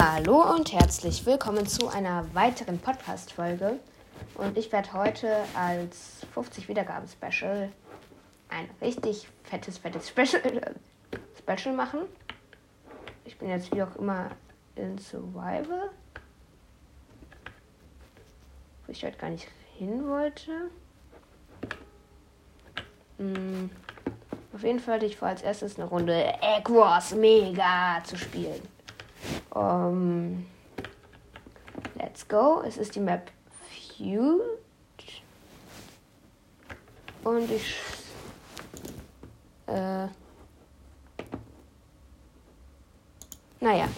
Hallo und herzlich willkommen zu einer weiteren Podcast-Folge. Und ich werde heute als 50 Wiedergaben-Special ein richtig fettes, fettes Special, äh, Special machen. Ich bin jetzt wie auch immer in Survival, wo ich heute gar nicht hin wollte. Hm. Auf jeden Fall hatte ich vor, als erstes eine Runde Egg Wars Mega zu spielen. Um, let's go. Es ist die Map Feud. Und ich. Äh, naja.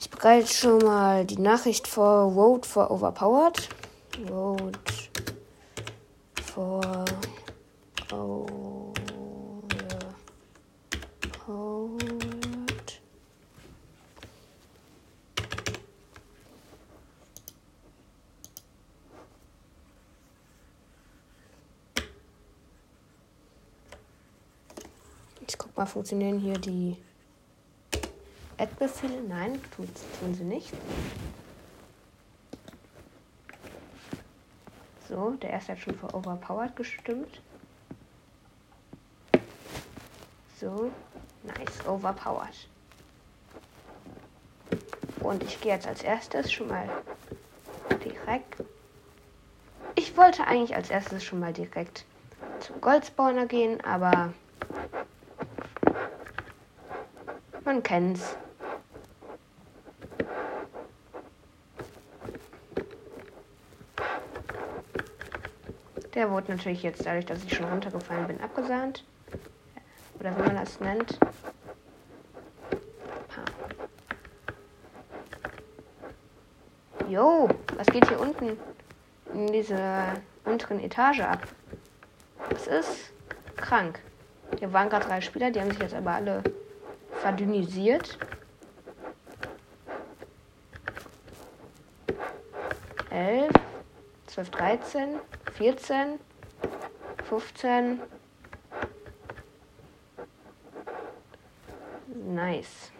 Ich bereite schon mal die Nachricht vor Vote for Overpowered. Vote for Ich guck mal, funktionieren hier die Add-Befehle? Nein, tun, tun sie nicht. So, der erste hat schon für Overpowered gestimmt. So, nice, Overpowered. Und ich gehe jetzt als erstes schon mal direkt. Ich wollte eigentlich als erstes schon mal direkt zum Goldspawner gehen, aber man kennt's. Der wurde natürlich jetzt dadurch, dass ich schon runtergefallen bin, abgesahnt. Oder wie man das nennt. Jo, was geht hier unten in dieser unteren Etage ab? Das ist krank. Hier waren gerade drei Spieler, die haben sich jetzt aber alle verdünnisiert. Elf, zwölf, dreizehn, vierzehn, fünfzehn. Nice.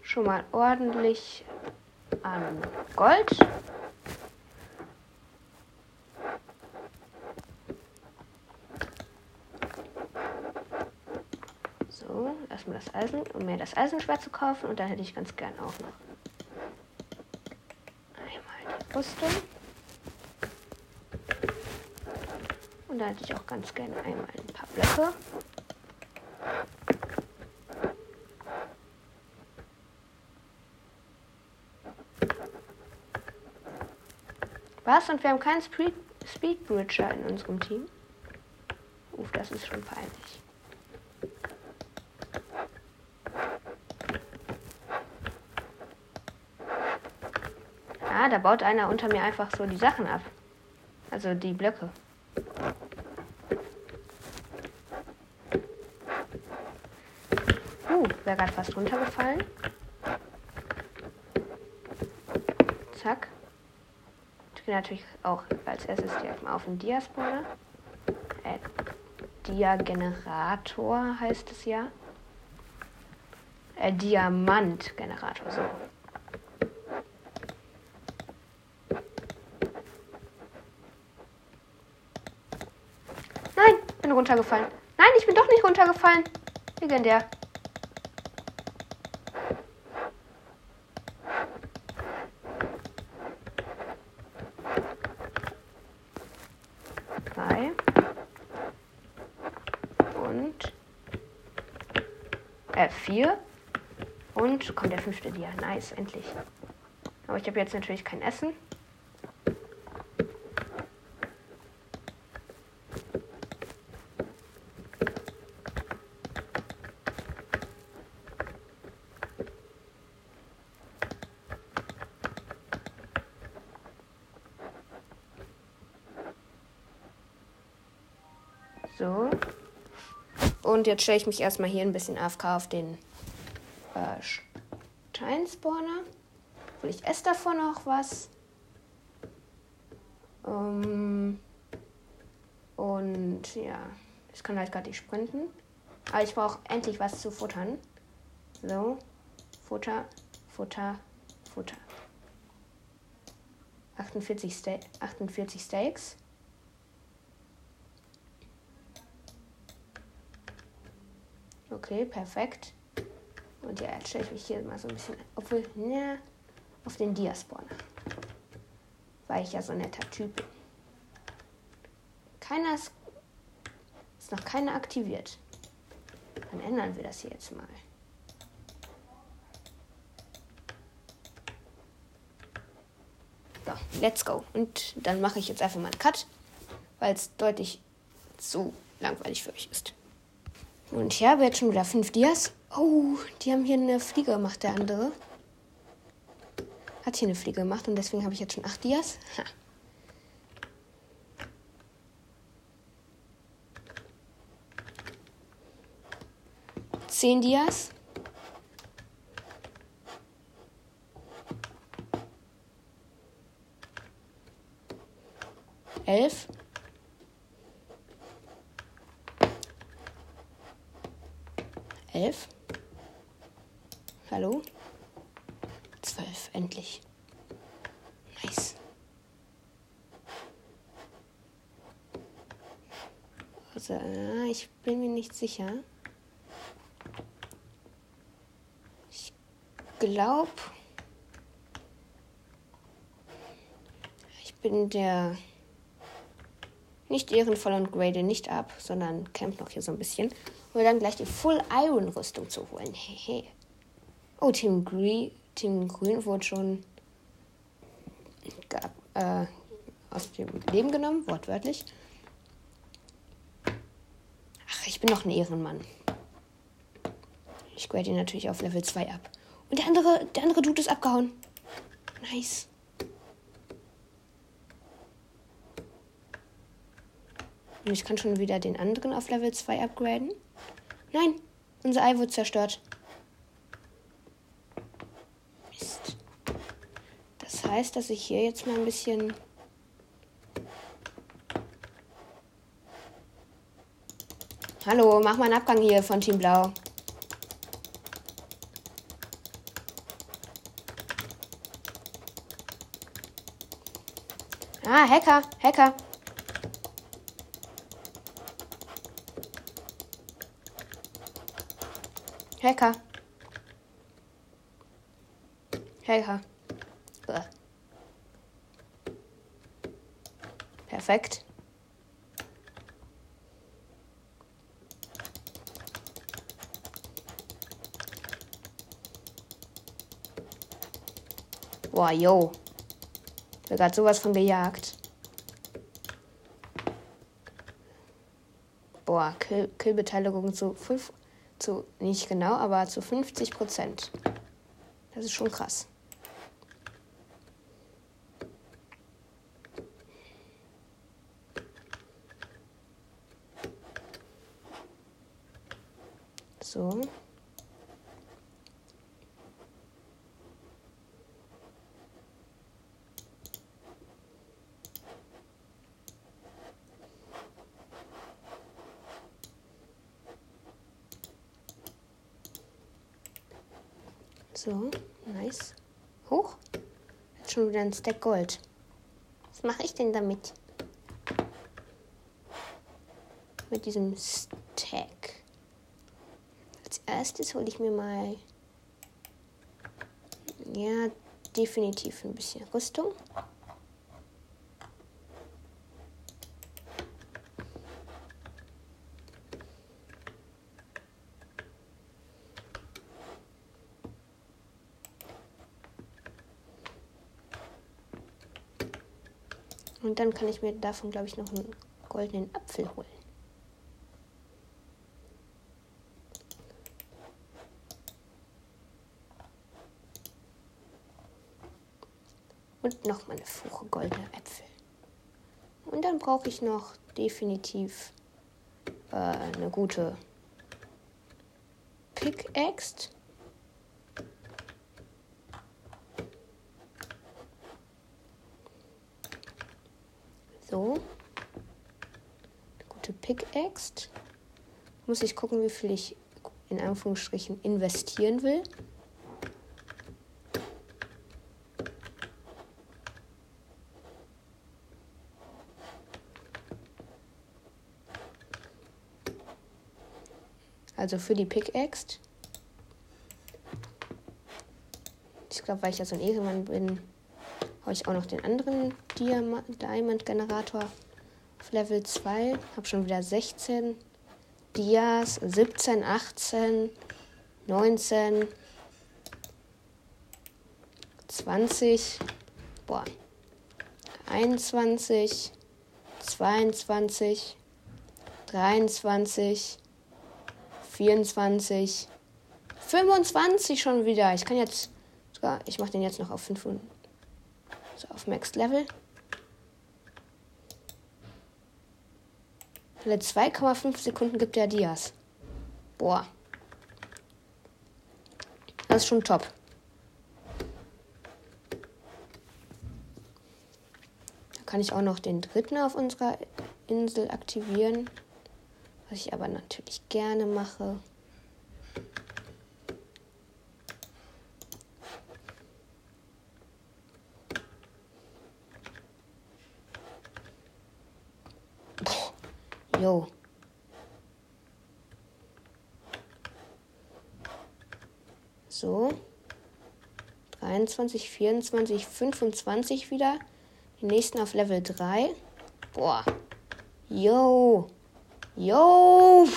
Schon mal ordentlich an Gold. erstmal das Eisen, um mir das Eisenschwert zu kaufen. Und dann hätte ich ganz gern auch noch einmal die Rüstung. Und dann hätte ich auch ganz gerne einmal ein paar Blöcke. Was? Und wir haben keinen Speed Speedbridger in unserem Team? Uff, das ist schon peinlich. Da baut einer unter mir einfach so die Sachen ab. Also die Blöcke. Uh, wäre gerade fast runtergefallen. Zack. Ich gehe natürlich auch als erstes direkt mal auf den Diaspawner. Äh, Dia-Generator heißt es ja. Äh, Diamant-Generator, so. runtergefallen. Nein, ich bin doch runtergefallen. Legendär. Drei. Und. Äh, vier. Und kommt der fünfte Dia. Nice, endlich. Aber ich habe jetzt natürlich kein Essen. So. Und jetzt stelle ich mich erstmal hier ein bisschen AFK auf den äh, Steinspawner. Und ich esse davon noch was. Um, und ja, ich kann halt gerade nicht sprinten. Aber ich brauche endlich was zu futtern. So. Futter, Futter, Futter. 48, Ste 48 Steaks. Okay, perfekt. Und ja, jetzt stelle ich mich hier mal so ein bisschen, obwohl, ne, auf den Diaspawner. Weil ich ja so ein netter Typ bin. Keiner ist, ist noch keiner aktiviert. Dann ändern wir das hier jetzt mal. So, let's go. Und dann mache ich jetzt einfach mal einen Cut, weil es deutlich zu langweilig für euch ist. Und ich habe jetzt schon wieder fünf Dias. Oh, die haben hier eine Fliege gemacht, der andere. Hat hier eine Fliege gemacht und deswegen habe ich jetzt schon acht Dias. Ha. Zehn Dias. Elf. Elf. Hallo? Zwölf, endlich. Nice. Also, äh, ich bin mir nicht sicher. Ich glaube, ich bin der nicht ehrenvoll und grade nicht ab, sondern camp noch hier so ein bisschen. Um dann gleich die Full Iron Rüstung zu holen. Hehe. Oh, Team Green, Team Grün wurde schon gab, äh, aus dem Leben genommen, wortwörtlich. Ach, ich bin noch ein Ehrenmann. Ich grade ihn natürlich auf Level 2 ab. Und der andere, der andere Dude ist abgehauen. Nice. Und ich kann schon wieder den anderen auf Level 2 upgraden. Nein, unser Ei wurde zerstört. Mist. Das heißt, dass ich hier jetzt mal ein bisschen... Hallo, mach mal einen Abgang hier von Team Blau. Ah, Hacker, Hacker. Hacker. Hacker. Bäh. Perfekt. Boah, yo. Ich gerade sowas von gejagt. Boah, Kill Killbeteiligung zu 5 zu, nicht genau, aber zu 50 Prozent. Das ist schon krass. So. So, nice. Hoch. Jetzt schon wieder ein Stack Gold. Was mache ich denn damit? Mit diesem Stack. Als erstes hole ich mir mal. Ja, definitiv ein bisschen Rüstung. Dann kann ich mir davon, glaube ich, noch einen goldenen Apfel holen. Und nochmal eine Fuche goldene Äpfel. Und dann brauche ich noch definitiv äh, eine gute Pickaxe. So. Pickaxe. Muss ich gucken, wie viel ich in Anführungsstrichen investieren will. Also für die Pickaxe. Ich glaube, weil ich ja so ein Ehrenmann bin, habe ich auch noch den anderen Diamond-Generator Level 2. Habe schon wieder 16 Dias, 17, 18, 19, 20, boah, 21, 22, 23, 24, 25 schon wieder. Ich kann jetzt sogar, ich mache den jetzt noch auf 500. So, auf Max Level. Alle 2,5 Sekunden gibt der Dias. Boah. Das ist schon top. Da kann ich auch noch den dritten auf unserer Insel aktivieren. Was ich aber natürlich gerne mache. Jo. So. 23, 24, 25 wieder. Die nächsten auf Level 3. Boah. Yo. Yo!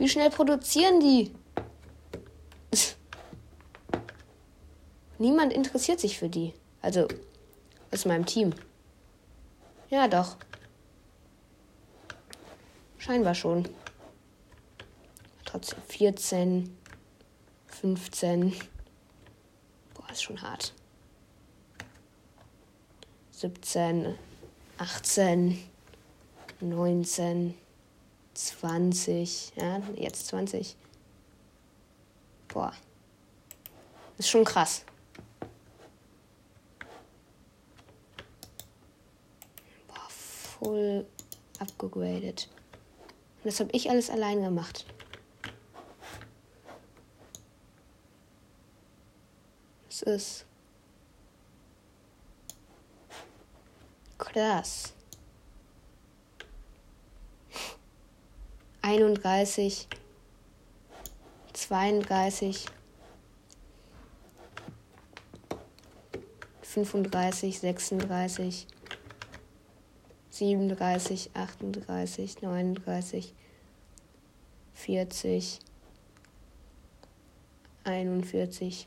Wie schnell produzieren die? Niemand interessiert sich für die. Also aus meinem Team. Ja, doch. Scheinbar schon. Trotzdem 14, 15. Boah, ist schon hart. 17, 18, 19. 20, ja, jetzt 20. Boah. Ist schon krass. Boah, voll abgegradet. Und das habe ich alles allein gemacht. Es ist. Krass. 31, 32, 35, 36, 37, 38, 39, 40, 41,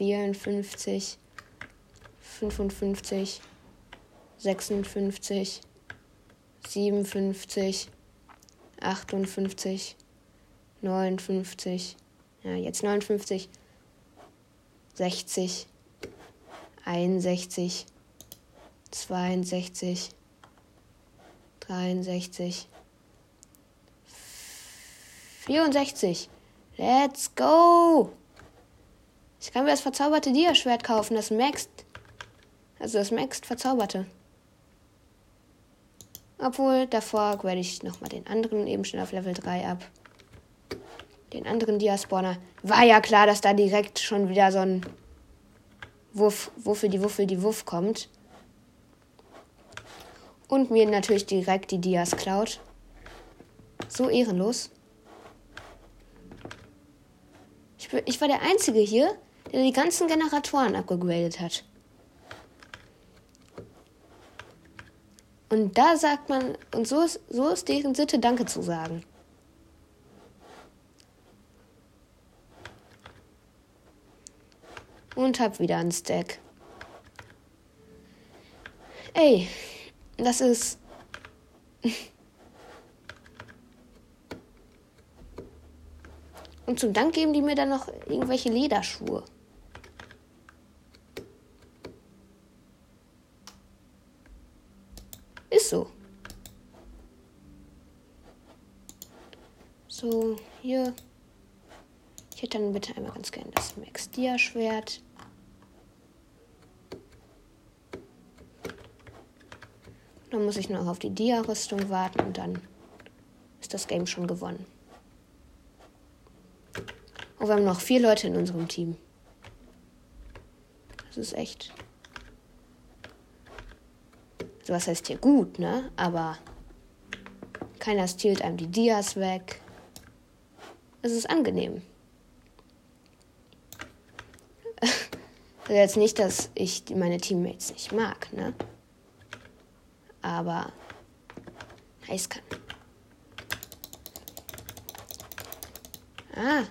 54, 55, 56, 57, 58, 59, ja, jetzt 59, 60, 61, 62, 63, 64. Let's go! Ich kann mir das verzauberte Dia-Schwert kaufen, das Maxt. Also das Maxt verzauberte. Obwohl, davor grade ich nochmal den anderen eben schnell auf Level 3 ab den anderen Diaspawner, war ja klar, dass da direkt schon wieder so ein Wuff, Wuffel, die Wuffel, die Wuff kommt. Und mir natürlich direkt die Dias klaut. So ehrenlos. Ich, ich war der Einzige hier, der die ganzen Generatoren abgegradet hat. Und da sagt man, und so ist, so ist deren Sitte, Danke zu sagen. Und hab wieder ein Stack. Ey, das ist. Und zum Dank geben die mir dann noch irgendwelche Lederschuhe. Ist so. So, hier. Ich hätte dann bitte einmal ganz gerne das Max Dia Schwert. Dann muss ich noch auf die Dia-Rüstung warten und dann ist das Game schon gewonnen. Und wir haben noch vier Leute in unserem Team. Das ist echt. Was heißt hier gut, ne? Aber keiner stiehlt einem die Dias weg. Es ist angenehm. also jetzt nicht, dass ich meine Teammates nicht mag, ne? Aber heiß kann. Ah,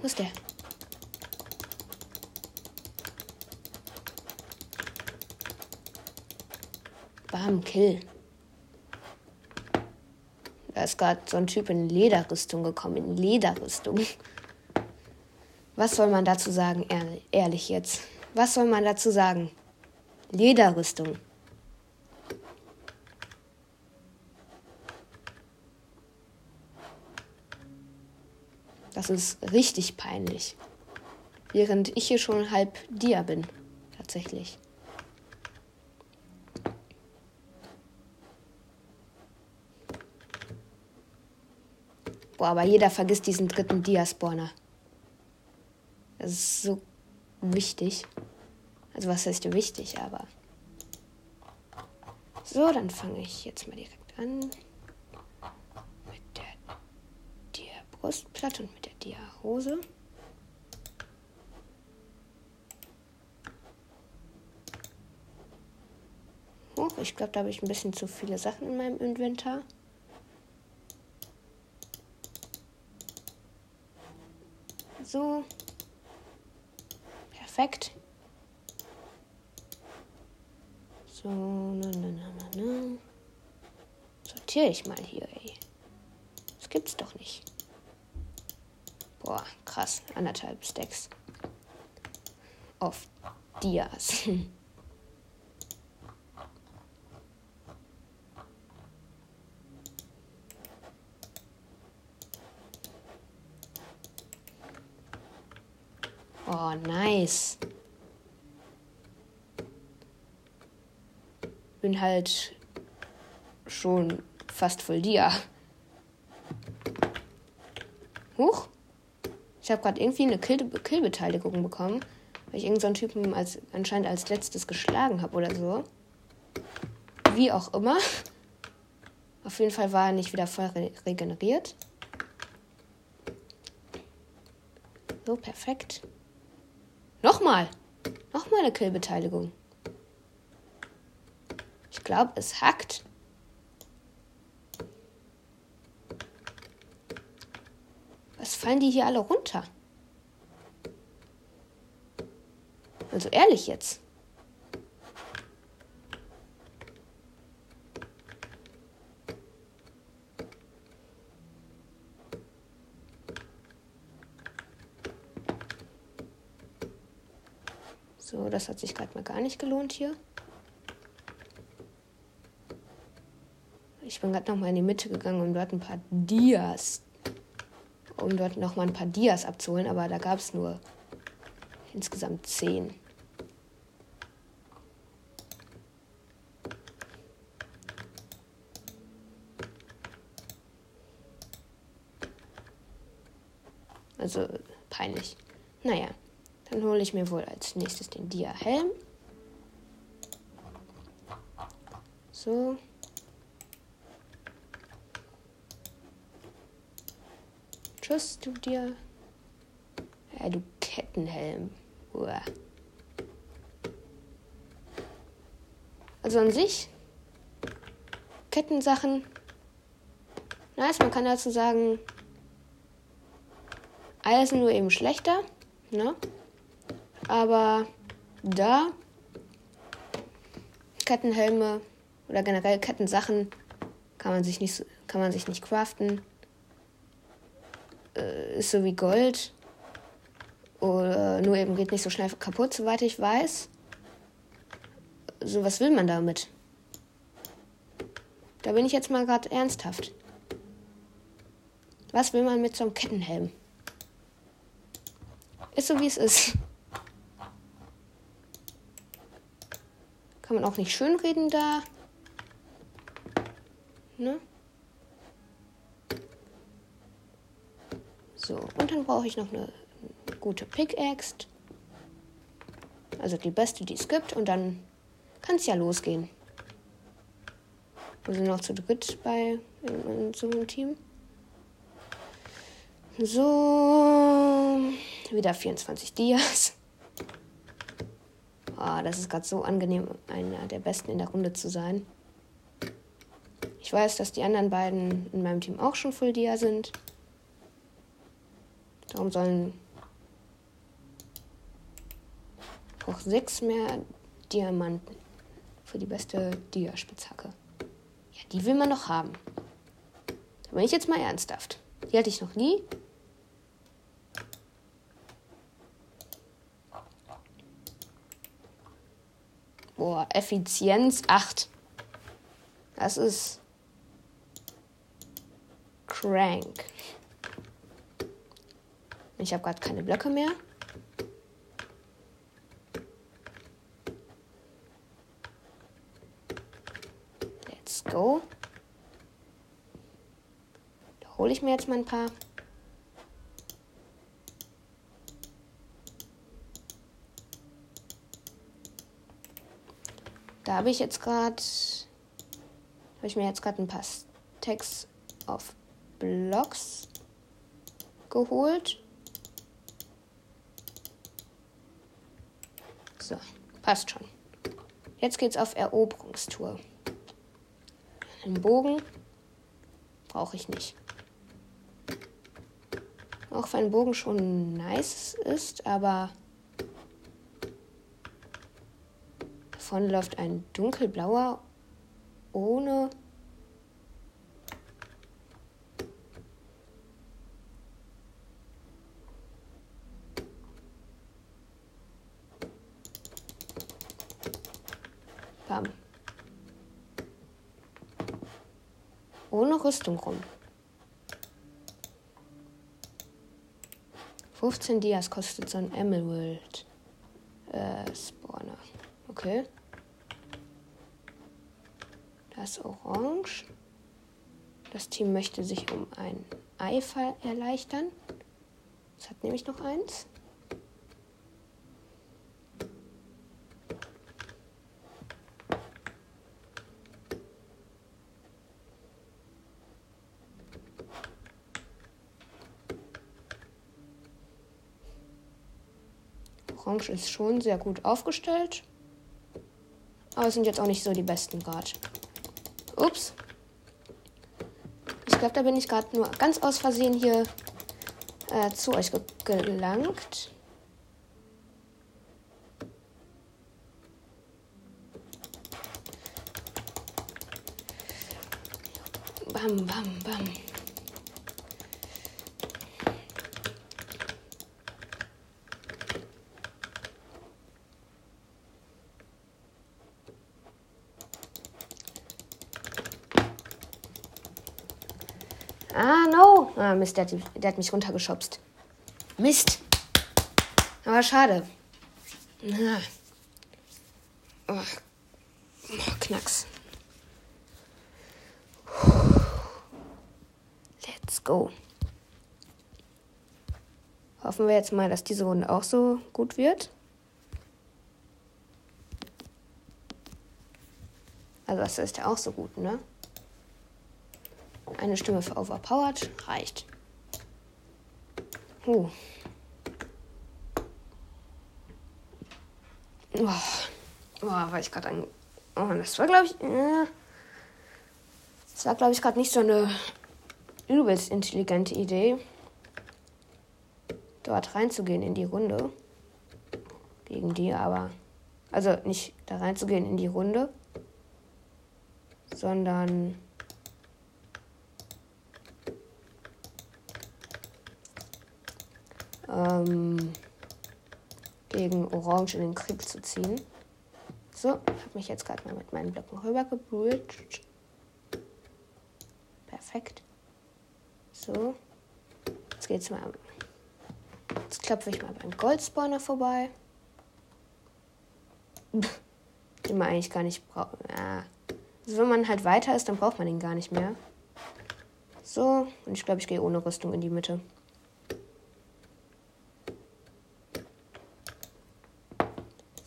wo ist der? Bam, Kill. Da ist gerade so ein Typ in Lederrüstung gekommen, in Lederrüstung. Was soll man dazu sagen, ehrlich jetzt? Was soll man dazu sagen? Lederrüstung. Das ist richtig peinlich. Während ich hier schon halb Dia bin. Tatsächlich. Boah, aber jeder vergisst diesen dritten Dia-Spawner. Das ist so wichtig. Also was heißt wichtig, aber. So, dann fange ich jetzt mal direkt an. Brustplatte und mit der Dia-Hose. Oh, ich glaube, da habe ich ein bisschen zu viele Sachen in meinem Inventar. So. Perfekt. So, na, na, na, na, na. Sortiere ich mal hier, ey. Das gibt's doch nicht. Boah, krass. Anderthalb Stacks. Auf Dias. Oh, nice. Bin halt schon fast voll Dia. Huch. Ich habe gerade irgendwie eine Kill Killbeteiligung bekommen, weil ich irgendeinen so Typen als, anscheinend als letztes geschlagen habe oder so. Wie auch immer. Auf jeden Fall war er nicht wieder voll re regeneriert. So, perfekt. Nochmal. Nochmal eine Killbeteiligung. Ich glaube, es hackt. Was fallen die hier alle runter? Also ehrlich jetzt. So, das hat sich gerade mal gar nicht gelohnt hier. Ich bin gerade noch mal in die Mitte gegangen, um dort ein paar Dias um dort noch mal ein paar Dias abzuholen, aber da gab es nur insgesamt zehn. Also peinlich. Naja, dann hole ich mir wohl als nächstes den Dia-Helm. So. Tschüss, du dir. Ja, du Kettenhelm. Uah. Also an sich, Kettensachen, nice, man kann dazu sagen, alles nur eben schlechter, ne? Aber da Kettenhelme oder generell Kettensachen kann man sich nicht kann man sich nicht craften. äh, ist so wie Gold. Oder nur eben geht nicht so schnell kaputt, soweit ich weiß. So, was will man damit? Da bin ich jetzt mal gerade ernsthaft. Was will man mit so einem Kettenhelm? Ist so wie es ist. Kann man auch nicht schönreden da. Ne? So, und dann brauche ich noch eine gute Pickaxe. Also die beste, die es gibt. Und dann kann es ja losgehen. Wir sind noch zu dritt bei in, in so einem Team. So, wieder 24 Dias. Oh, das ist gerade so angenehm, einer der Besten in der Runde zu sein. Ich weiß, dass die anderen beiden in meinem Team auch schon Full Dia sind. Darum sollen auch sechs mehr Diamanten für die beste Dia-Spitzhacke. Ja, die will man noch haben. Da bin ich jetzt mal ernsthaft. Die hatte ich noch nie. Boah, Effizienz 8. Das ist crank. Ich habe gerade keine Blöcke mehr. Let's go. Da hole ich mir jetzt mal ein paar. Habe ich jetzt gerade, habe ich mir jetzt gerade ein paar Stacks auf Blocks geholt. So, passt schon. Jetzt geht's auf Eroberungstour. Einen Bogen brauche ich nicht. Auch wenn Bogen schon nice ist, aber Davon läuft ein dunkelblauer ohne Bam. Ohne Rüstung rum. 15 Dias kostet so ein Emerald äh, Spawner. Okay. Das Orange. Das Team möchte sich um ein Eifer erleichtern. Es hat nämlich noch eins. Orange ist schon sehr gut aufgestellt. Aber sind jetzt auch nicht so die besten gerade. Ups. Ich glaube, da bin ich gerade nur ganz aus Versehen hier äh, zu euch ge gelangt. Bam, bam, bam. Ah, no. Ah, Mist, der hat, der hat mich runtergeschubst. Mist. Aber schade. Oh. Oh, Knacks. Let's go. Hoffen wir jetzt mal, dass diese Runde auch so gut wird. Also das ist ja auch so gut, ne? Eine Stimme für Overpowered reicht. Uh. Oh, oh war ich gerade ein. Oh, das war, glaube ich. Äh, das war, glaube ich, gerade nicht so eine übelst intelligente Idee, dort reinzugehen in die Runde. Gegen die, aber. Also nicht da reinzugehen in die Runde, sondern ähm, gegen Orange in den Krieg zu ziehen. So, habe mich jetzt gerade mal mit meinen Blöcken rüber gebridged. Perfekt. So. Jetzt geht's mal. Jetzt klopfe ich mal beim Goldspawner vorbei. Den man eigentlich gar nicht braucht. Ja. Also wenn man halt weiter ist, dann braucht man ihn gar nicht mehr. So, und ich glaube, ich gehe ohne Rüstung in die Mitte.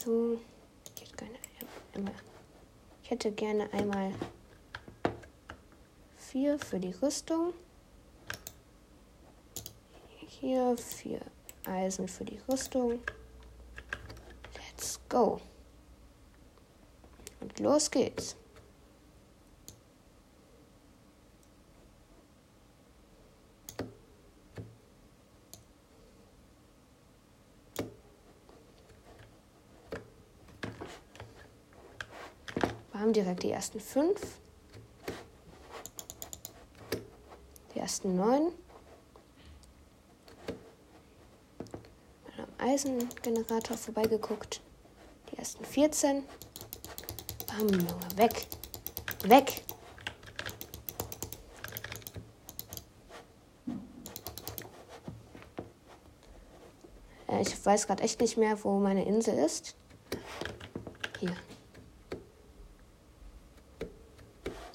So, ich hätte gerne einmal, ich hätte gerne einmal vier für die Rüstung. Hier vier Eisen für die Rüstung. Let's go. Und los geht's. Haben direkt die ersten fünf. Die ersten neun. Eisengenerator vorbeigeguckt. Die ersten 14. Bam, Junge, weg. Weg. Ich weiß gerade echt nicht mehr, wo meine Insel ist. Hier.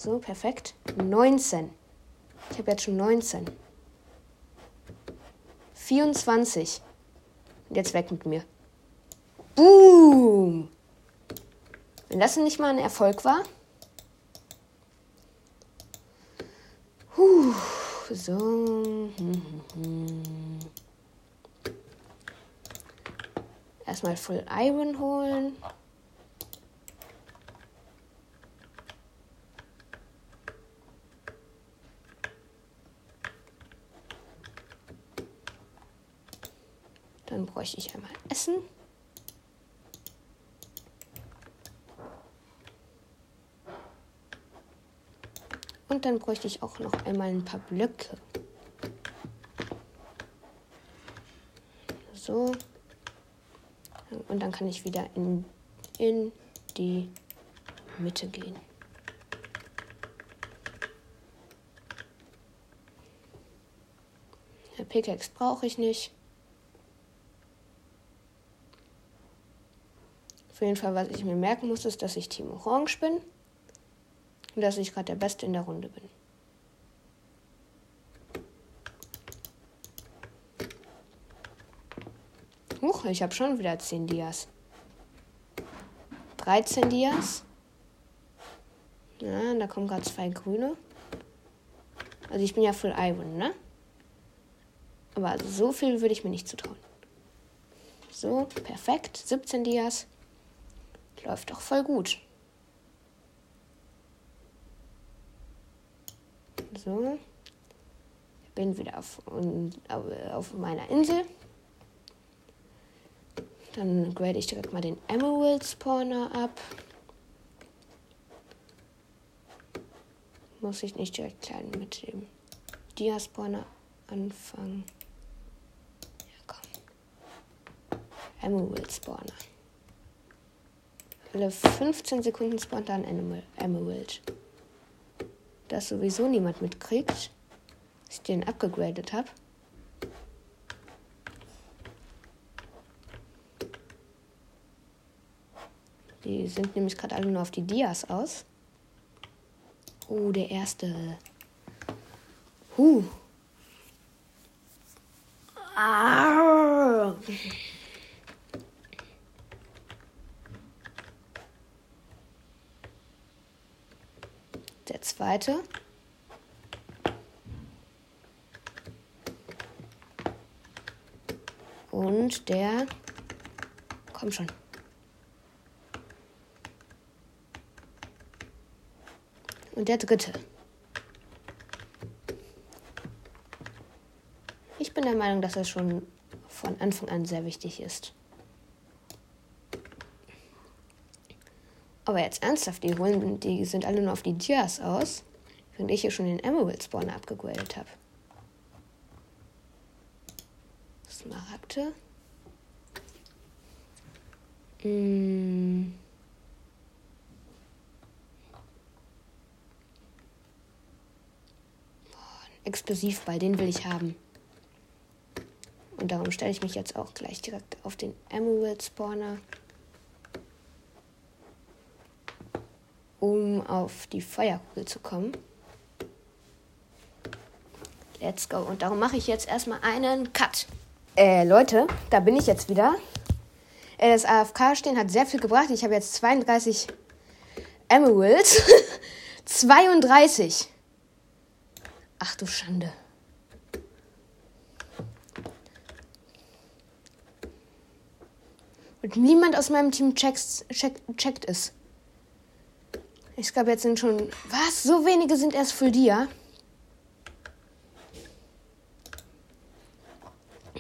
So, perfekt. 19. Ich habe jetzt schon 19. 24. Und jetzt weg mit mir. Boom! Wenn das nicht mal ein Erfolg war. Puh, so. Erstmal Full Iron holen. Dann bräuchte ich einmal Essen. Und dann bräuchte ich auch noch einmal ein paar Blöcke. So. Und dann kann ich wieder in, in die Mitte gehen. Der Pickaxe brauche ich nicht. Auf jeden Fall, was ich mir merken muss, ist, dass ich Team Orange bin und dass ich gerade der Beste in der Runde bin. Huch, ich habe schon wieder 10 Dias. 13 Dias. Ja, da kommen gerade zwei grüne. Also ich bin ja Full Iron, ne? Aber also so viel würde ich mir nicht zutrauen. So, perfekt. 17 Dias. Läuft doch voll gut. So. Ich bin wieder auf, auf meiner Insel. Dann grade ich direkt mal den Emerald Spawner ab. Muss ich nicht direkt klein mit dem Dia Spawner anfangen. Ja, komm. Emerald Spawner. Alle 15 Sekunden spawnt dann Emerald. Dass sowieso niemand mitkriegt, dass ich den abgegradet habe. Die sind nämlich gerade alle nur auf die Dias aus. Oh, der erste. Huh. Ah. Zweite. Und der. Komm schon. Und der dritte. Ich bin der Meinung, dass das schon von Anfang an sehr wichtig ist. Aber jetzt ernsthaft, die holen, die sind alle nur auf die Dias aus, während ich hier schon den Emerald Spawner abgegradet habe. Smaragde. Mm. Explosivball, den will ich haben. Und darum stelle ich mich jetzt auch gleich direkt auf den Emerald Spawner. Um auf die Feuerkugel zu kommen. Let's go. Und darum mache ich jetzt erstmal einen Cut. Äh, Leute, da bin ich jetzt wieder. Äh, das AFK-Stehen hat sehr viel gebracht. Ich habe jetzt 32 Emeralds. 32. Ach du Schande. Und niemand aus meinem Team checkt, check, checkt es. Ich glaube, jetzt sind schon. Was? So wenige sind erst für dir?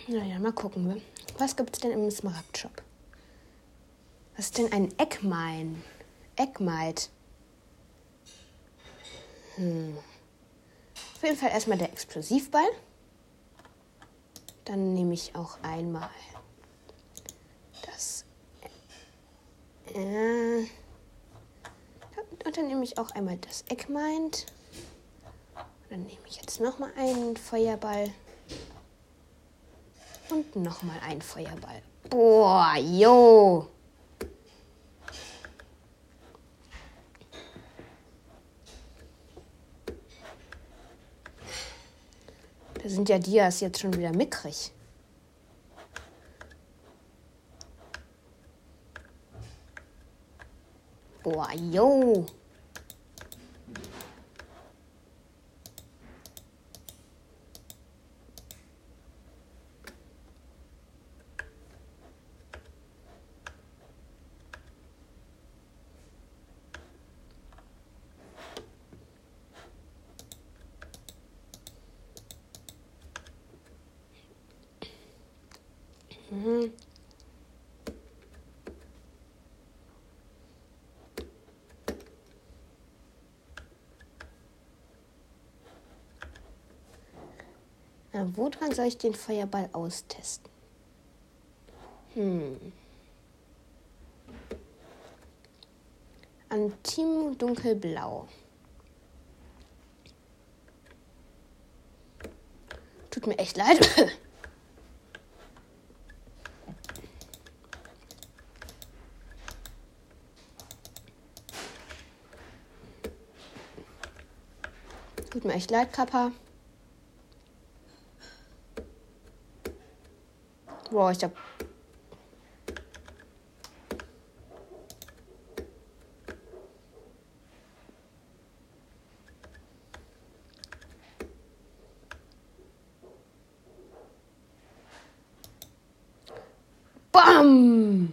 Naja, mal gucken. Was gibt es denn im Smaragd-Shop? Was ist denn ein Eckmine? Eckmite. Hm. Auf jeden Fall erstmal der Explosivball. Dann nehme ich auch einmal das. Äh, und dann nehme ich auch einmal das Eckmind. Dann nehme ich jetzt nochmal einen Feuerball. Und nochmal einen Feuerball. Boah, jo. Da sind ja Dias jetzt schon wieder mickrig. Boah, yo. Na, woran soll ich den Feuerball austesten? Hm. An Team Dunkelblau. Tut mir echt leid. Tut mir echt leid, Kappa. Boah, ich hab. Bam!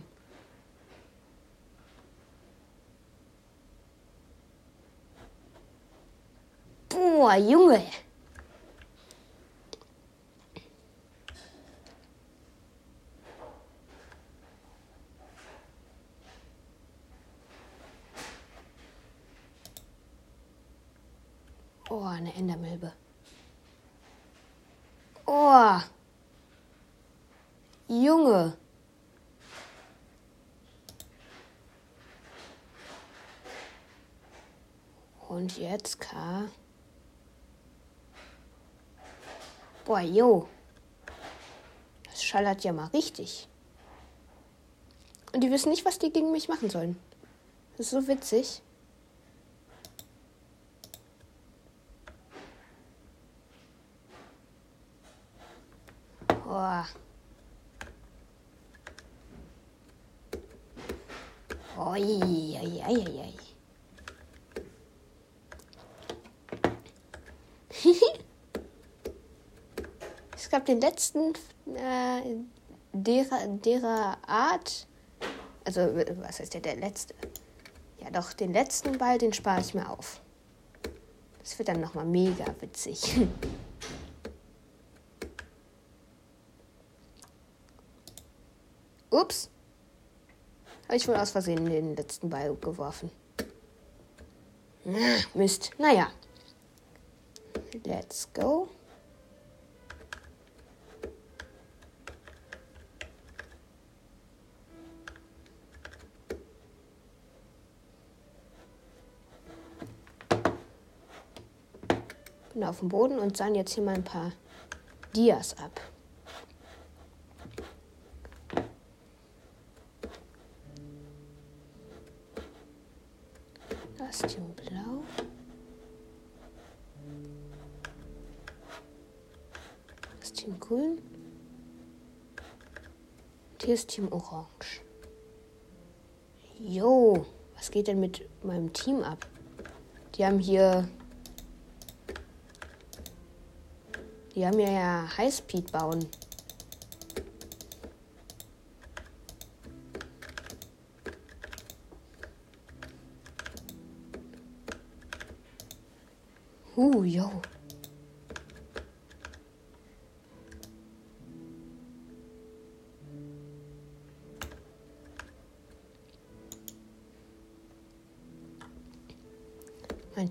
Boah, Junge. Oh, eine Endermilbe. Oh. Junge. Und jetzt K. Boah, jo. Das schallert ja mal richtig. Und die wissen nicht, was die gegen mich machen sollen. Das ist so witzig. es gab den letzten äh, derer, derer Art, also was heißt der, der letzte? Ja doch, den letzten Ball, den spare ich mir auf. Das wird dann nochmal mega witzig. Ups. Habe ich wohl aus Versehen den letzten Ball geworfen. Ah, Mist. Naja. Let's go. Bin auf dem Boden und sahen jetzt hier mal ein paar Dias ab. Hier ist Team Orange. Jo, was geht denn mit meinem Team ab? Die haben hier. Die haben ja Highspeed bauen. Uh, jo.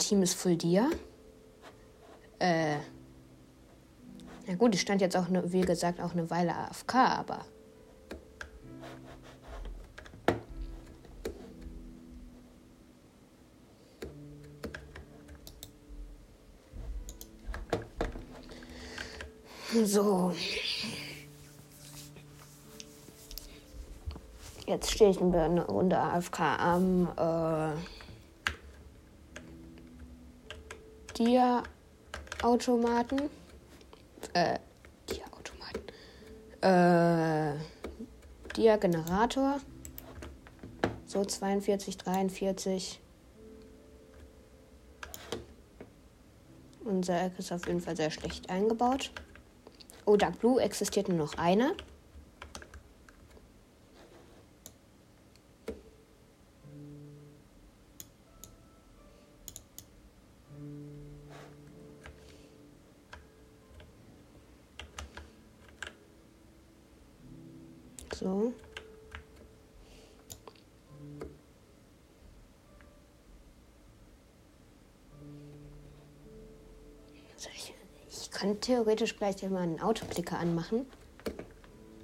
Team ist Full Dia. Äh. Na gut, ich stand jetzt auch, ne, wie gesagt, auch eine Weile AFK, aber. So. Jetzt stehe ich eine Runde AFK am äh, Dia-Automaten. Äh, Dia-Automaten. Äh, Dia-Generator. So 42, 43. Unser Eck ist auf jeden Fall sehr schlecht eingebaut. Oh, Dark Blue existiert nur noch einer. So. Ich, ich kann theoretisch gleich mal einen Autoklicker anmachen.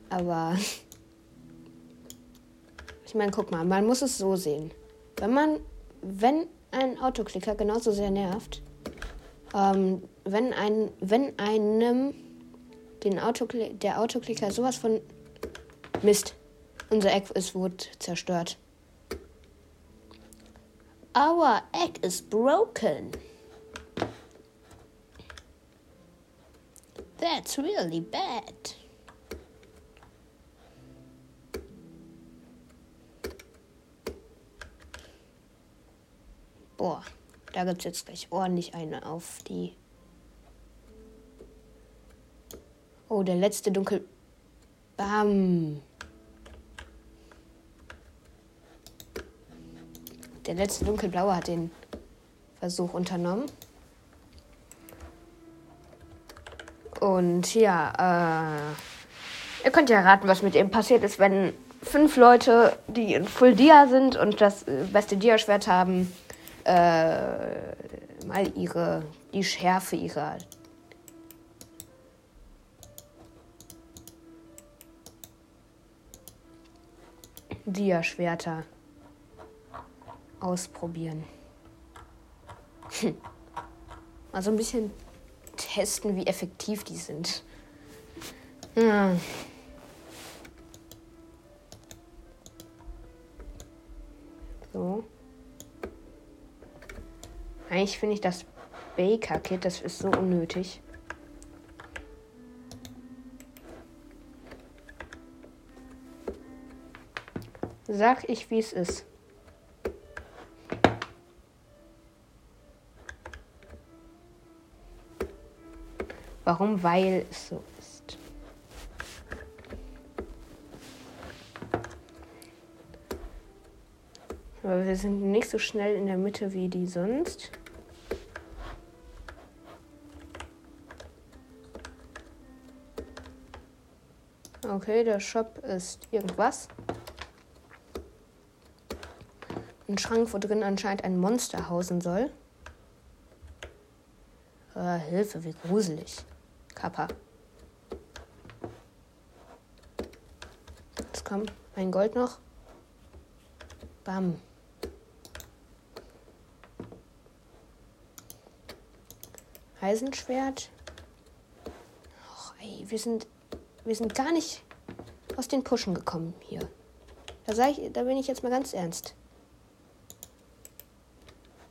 Aber ich meine, guck mal, man muss es so sehen. Wenn man, wenn ein Autoklicker genauso sehr nervt, ähm, wenn ein, wenn einem den Autokli der Autoklicker sowas von Mist, unser Eck ist wurde zerstört. Our egg is broken. That's really bad. Boah, da gibt's jetzt gleich ordentlich eine auf die. Oh, der letzte Dunkel. Bam. Der letzte dunkelblaue hat den Versuch unternommen. Und ja, äh, ihr könnt ja raten, was mit ihm passiert ist, wenn fünf Leute, die in Full Dia sind und das äh, beste Dia-Schwert haben, äh, mal ihre, die Schärfe ihrer Dia-Schwerter ausprobieren. Hm. Mal so ein bisschen testen, wie effektiv die sind. Hm. So. Eigentlich finde ich das Baker-Kit, das ist so unnötig. Sag ich, wie es ist. Warum? Weil es so ist. Aber wir sind nicht so schnell in der Mitte wie die sonst. Okay, der Shop ist irgendwas. Ein Schrank, wo drin anscheinend ein Monster hausen soll. Äh, Hilfe, wie gruselig. Kappa. Jetzt kommt ein Gold noch. Bam. Eisenschwert. Och, ey, wir sind, wir sind gar nicht aus den Pushen gekommen hier. Da, ich, da bin ich jetzt mal ganz ernst.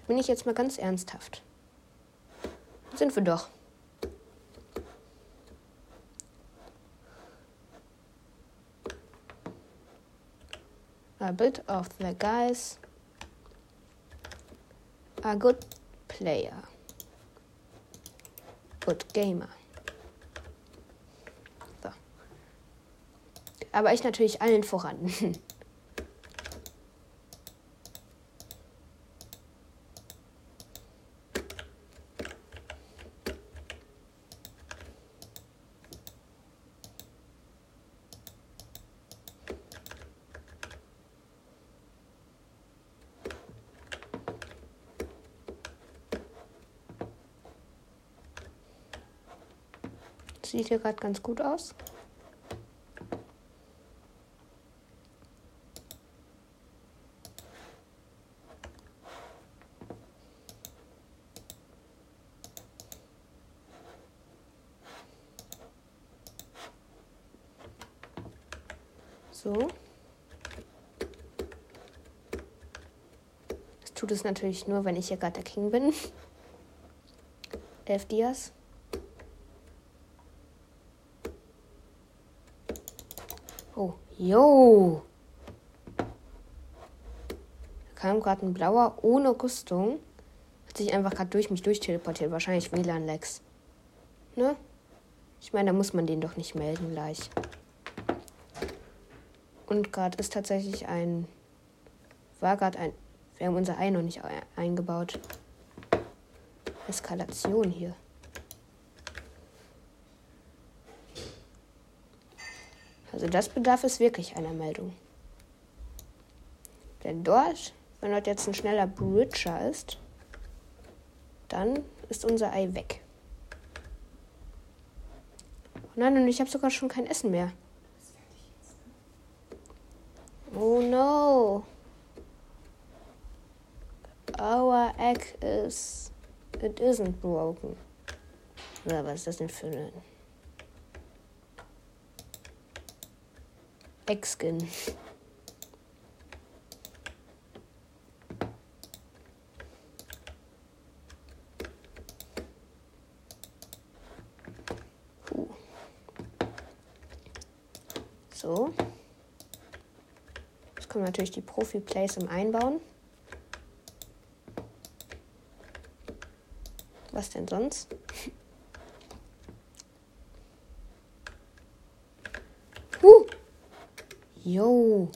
Bin ich jetzt mal ganz ernsthaft. Sind wir doch. A bit of the guys are good player. Good gamer. So. Aber ich natürlich allen voran. Sieht hier gerade ganz gut aus. So. Das tut es natürlich nur, wenn ich hier gerade der King bin. Elf Dias. Oh, yo. Da kam gerade ein blauer ohne Rüstung. Hat sich einfach gerade durch mich durchteleportiert. Wahrscheinlich WLAN-Lags. Ne? Ich meine, da muss man den doch nicht melden gleich. Und gerade ist tatsächlich ein. War gerade ein. Wir haben unser Ei noch nicht eingebaut. Eskalation hier. Also das bedarf es wirklich einer Meldung. Denn dort, wenn dort jetzt ein schneller Bridger ist, dann ist unser Ei weg. Oh nein, und ich habe sogar schon kein Essen mehr. Oh no. Our egg is. It isn't broken. was ist das denn für eine. Eggskin. So. Jetzt kommen natürlich die Profi-Plays im Einbauen. Was denn sonst? Jo.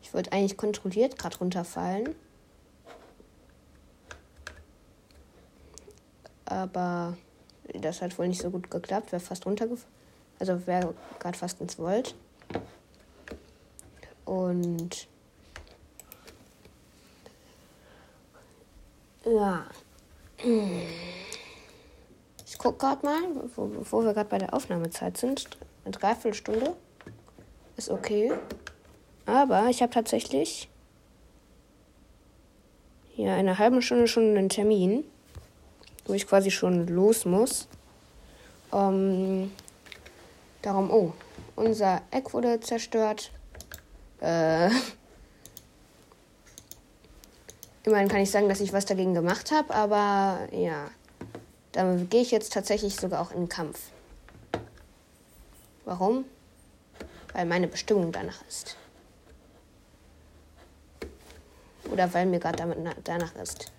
Ich wollte eigentlich kontrolliert gerade runterfallen. Aber das hat wohl nicht so gut geklappt. Wäre fast runtergefallen. Also wäre gerade fast ins Volt. Und ja. Ich gucke gerade mal, wo, wo wir gerade bei der Aufnahmezeit sind. Eine Dreiviertelstunde. Ist okay. Aber ich habe tatsächlich hier eine halbe Stunde schon einen Termin, wo ich quasi schon los muss. Ähm, darum, oh, unser Eck wurde zerstört. Äh, immerhin kann ich sagen, dass ich was dagegen gemacht habe, aber ja, damit gehe ich jetzt tatsächlich sogar auch in den Kampf. Warum? Weil meine Bestimmung danach ist. Oder weil mir gerade danach ist.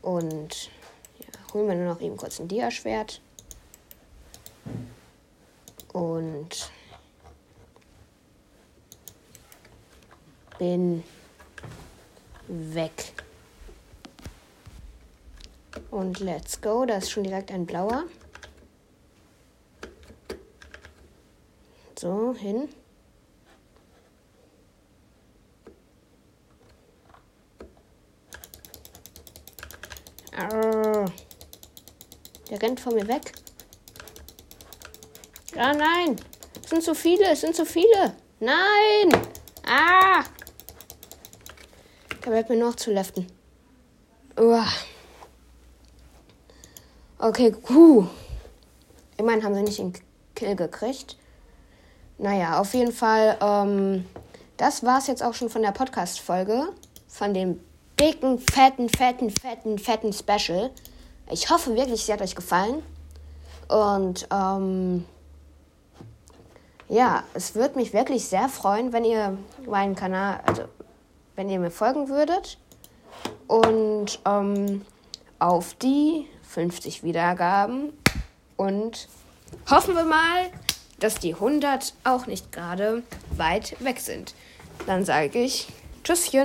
Und ja, holen wir nur noch eben kurz ein Dia-Schwert. Und bin weg. Und let's go. Da ist schon direkt ein blauer. So, hin. Der rennt von mir weg. Ja, nein. Es sind zu viele, es sind zu viele. Nein. Ah. Da bleibt mir noch zu leften. Uah. Okay, puh. Immerhin haben sie nicht den Kill gekriegt. Naja, auf jeden Fall, ähm, das war's jetzt auch schon von der Podcast-Folge. Von dem dicken, fetten, fetten, fetten, fetten Special. Ich hoffe wirklich, sie hat euch gefallen. Und, ähm, ja, es würde mich wirklich sehr freuen, wenn ihr meinen Kanal, also wenn ihr mir folgen würdet. Und ähm, auf die 50 Wiedergaben. Und hoffen wir mal, dass die 100 auch nicht gerade weit weg sind. Dann sage ich Tschüsschen.